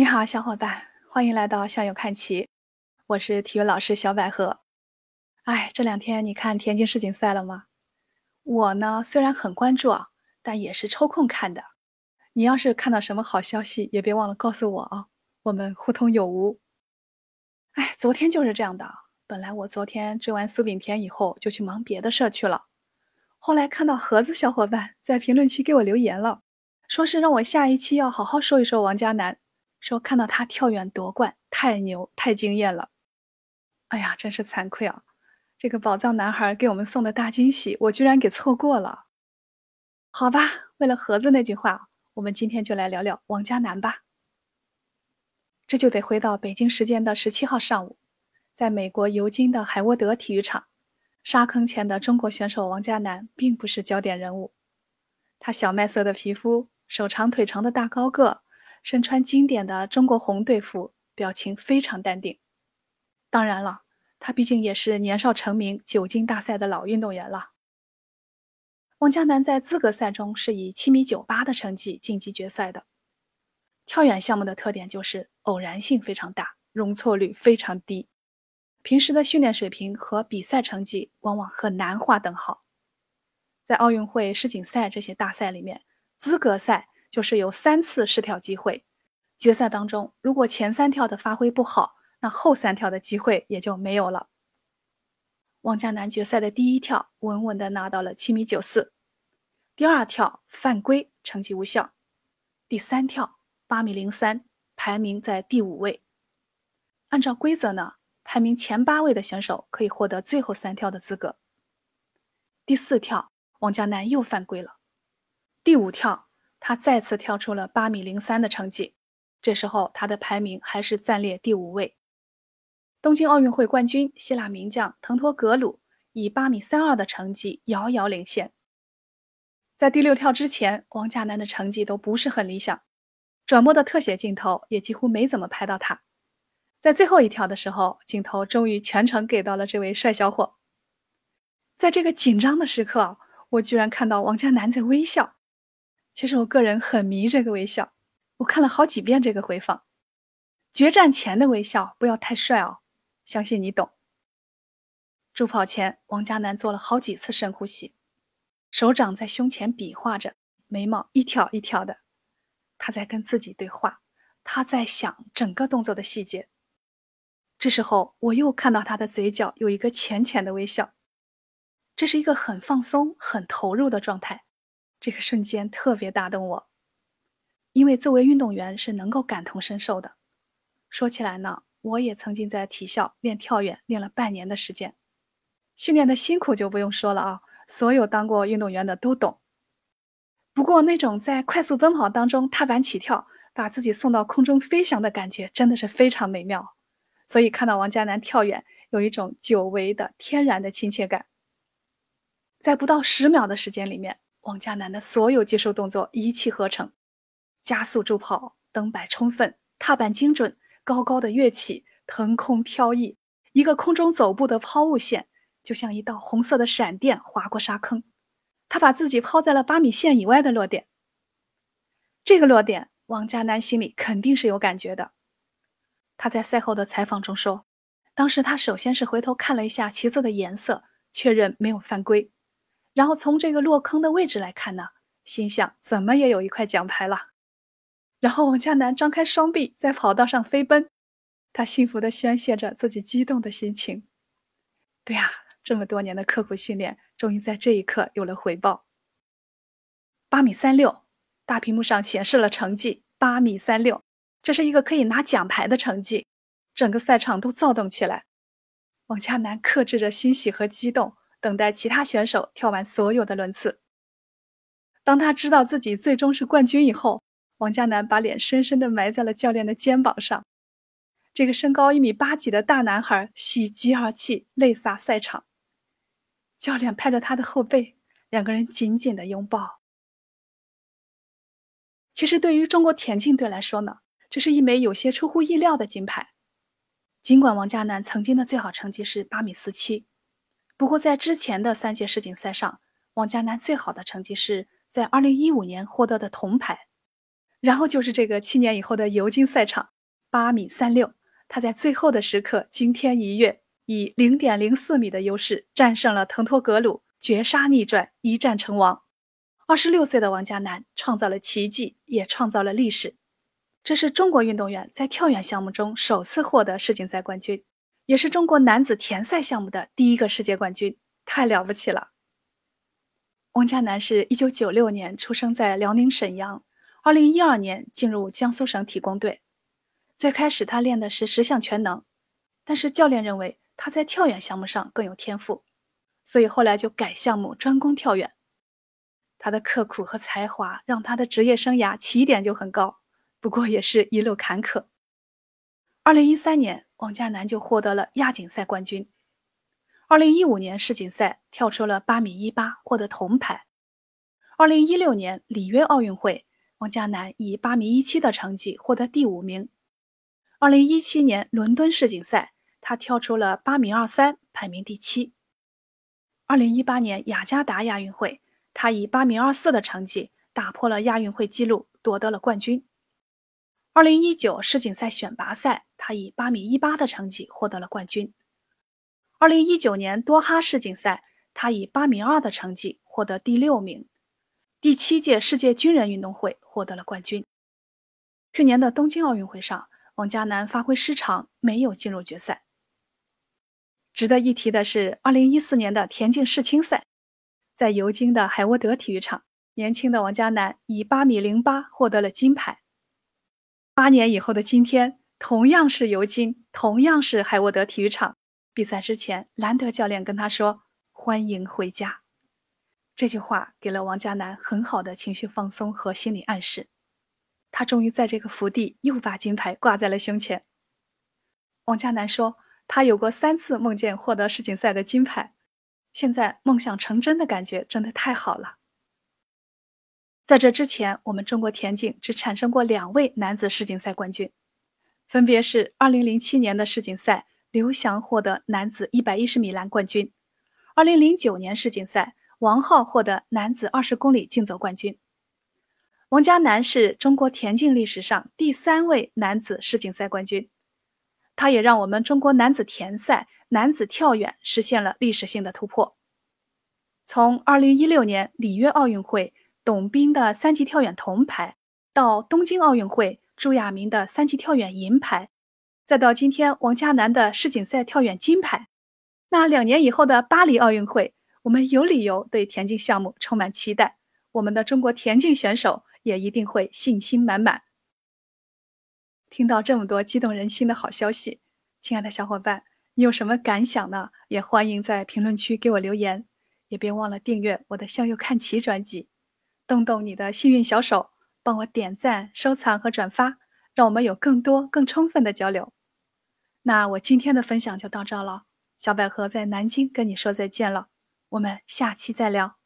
你好，小伙伴，欢迎来到向右看齐。我是体育老师小百合。哎，这两天你看田径世锦赛了吗？我呢，虽然很关注啊，但也是抽空看的。你要是看到什么好消息，也别忘了告诉我啊，我们互通有无。哎，昨天就是这样的。本来我昨天追完苏炳添以后，就去忙别的事儿去了。后来看到盒子小伙伴在评论区给我留言了，说是让我下一期要好好说一说王嘉男。说看到他跳远夺冠，太牛，太惊艳了！哎呀，真是惭愧啊！这个宝藏男孩给我们送的大惊喜，我居然给错过了。好吧，为了盒子那句话，我们今天就来聊聊王嘉男吧。这就得回到北京时间的十七号上午，在美国尤金的海沃德体育场，沙坑前的中国选手王嘉男并不是焦点人物。他小麦色的皮肤，手长腿长的大高个。身穿经典的中国红队服，表情非常淡定。当然了，他毕竟也是年少成名、久经大赛的老运动员了。王嘉男在资格赛中是以七米九八的成绩晋级决赛的。跳远项目的特点就是偶然性非常大，容错率非常低，平时的训练水平和比赛成绩往往很难划等号。在奥运会、世锦赛这些大赛里面，资格赛。就是有三次试跳机会，决赛当中如果前三跳的发挥不好，那后三跳的机会也就没有了。王嘉男决赛的第一跳稳稳的拿到了七米九四，第二跳犯规，成绩无效，第三跳八米零三，排名在第五位。按照规则呢，排名前八位的选手可以获得最后三跳的资格。第四跳，王嘉男又犯规了，第五跳。他再次跳出了八米零三的成绩，这时候他的排名还是暂列第五位。东京奥运会冠军希腊名将腾托格鲁以八米三二的成绩遥遥领先。在第六跳之前，王嘉男的成绩都不是很理想，转播的特写镜头也几乎没怎么拍到他。在最后一跳的时候，镜头终于全程给到了这位帅小伙。在这个紧张的时刻，我居然看到王嘉男在微笑。其实我个人很迷这个微笑，我看了好几遍这个回放。决战前的微笑不要太帅哦，相信你懂。助跑前，王嘉男做了好几次深呼吸，手掌在胸前比划着，眉毛一挑一挑的，他在跟自己对话，他在想整个动作的细节。这时候，我又看到他的嘴角有一个浅浅的微笑，这是一个很放松、很投入的状态。这个瞬间特别打动我，因为作为运动员是能够感同身受的。说起来呢，我也曾经在体校练跳远，练了半年的时间，训练的辛苦就不用说了啊，所有当过运动员的都懂。不过那种在快速奔跑当中踏板起跳，把自己送到空中飞翔的感觉，真的是非常美妙。所以看到王嘉男跳远，有一种久违的天然的亲切感。在不到十秒的时间里面。王嘉男的所有技术动作一气呵成，加速助跑、蹬摆充分、踏板精准、高高的跃起、腾空飘逸，一个空中走步的抛物线，就像一道红色的闪电划过沙坑。他把自己抛在了八米线以外的落点。这个落点，王嘉男心里肯定是有感觉的。他在赛后的采访中说，当时他首先是回头看了一下旗子的颜色，确认没有犯规。然后从这个落坑的位置来看呢，心想怎么也有一块奖牌了。然后王嘉男张开双臂在跑道上飞奔，他幸福地宣泄着自己激动的心情。对呀，这么多年的刻苦训练，终于在这一刻有了回报。八米三六，大屏幕上显示了成绩，八米三六，这是一个可以拿奖牌的成绩，整个赛场都躁动起来。王嘉男克制着欣喜和激动。等待其他选手跳完所有的轮次。当他知道自己最终是冠军以后，王嘉男把脸深深地埋在了教练的肩膀上。这个身高一米八几的大男孩喜极而泣，泪洒赛场。教练拍着他的后背，两个人紧紧的拥抱。其实，对于中国田径队来说呢，这是一枚有些出乎意料的金牌。尽管王嘉男曾经的最好成绩是八米四七。不过，在之前的三届世锦赛上，王嘉男最好的成绩是在2015年获得的铜牌。然后就是这个七年以后的尤金赛场，八米三六，他在最后的时刻惊天一跃，以零点零四米的优势战胜了腾托格鲁，绝杀逆转，一战成王。二十六岁的王嘉男创造了奇迹，也创造了历史。这是中国运动员在跳远项目中首次获得世锦赛冠军，也是中国男子田赛项目的第一个世界冠军，太了不起了。王嘉男是一九九六年出生在辽宁沈阳，二零一二年进入江苏省体工队。最开始他练的是十项全能，但是教练认为他在跳远项目上更有天赋，所以后来就改项目专攻跳远。他的刻苦和才华让他的职业生涯起点就很高，不过也是一路坎坷。二零一三年，王嘉男就获得了亚锦赛冠军。二零一五年世锦赛跳出了八米一八，获得铜牌。二零一六年里约奥运会，王嘉男以八米一七的成绩获得第五名。二零一七年伦敦世锦赛，他跳出了八米二三，排名第七。二零一八年雅加达亚运会。他以八米二四的成绩打破了亚运会纪录，夺得了冠军。二零一九世锦赛选拔赛，他以八米一八的成绩获得了冠军。二零一九年多哈世锦赛，他以八米二的成绩获得第六名。第七届世界军人运动会获得了冠军。去年的东京奥运会上，王嘉男发挥失常，没有进入决赛。值得一提的是，二零一四年的田径世青赛。在尤金的海沃德体育场，年轻的王嘉男以八米零八获得了金牌。八年以后的今天，同样是尤金，同样是海沃德体育场，比赛之前，兰德教练跟他说：“欢迎回家。”这句话给了王嘉男很好的情绪放松和心理暗示。他终于在这个福地又把金牌挂在了胸前。王嘉男说：“他有过三次梦见获得世锦赛的金牌。”现在梦想成真的感觉真的太好了。在这之前，我们中国田径只产生过两位男子世锦赛冠军，分别是2007年的世锦赛，刘翔获得男子110米栏冠军；2009年世锦赛，王浩获得男子20公里竞走冠军。王嘉男是中国田径历史上第三位男子世锦赛冠军，他也让我们中国男子田赛。男子跳远实现了历史性的突破。从2016年里约奥运会董斌的三级跳远铜牌，到东京奥运会朱亚明的三级跳远银牌，再到今天王嘉男的世锦赛跳远金牌，那两年以后的巴黎奥运会，我们有理由对田径项目充满期待。我们的中国田径选手也一定会信心满满。听到这么多激动人心的好消息，亲爱的小伙伴。你有什么感想呢？也欢迎在评论区给我留言，也别忘了订阅我的向右看齐专辑，动动你的幸运小手，帮我点赞、收藏和转发，让我们有更多、更充分的交流。那我今天的分享就到这了，小百合在南京跟你说再见了，我们下期再聊。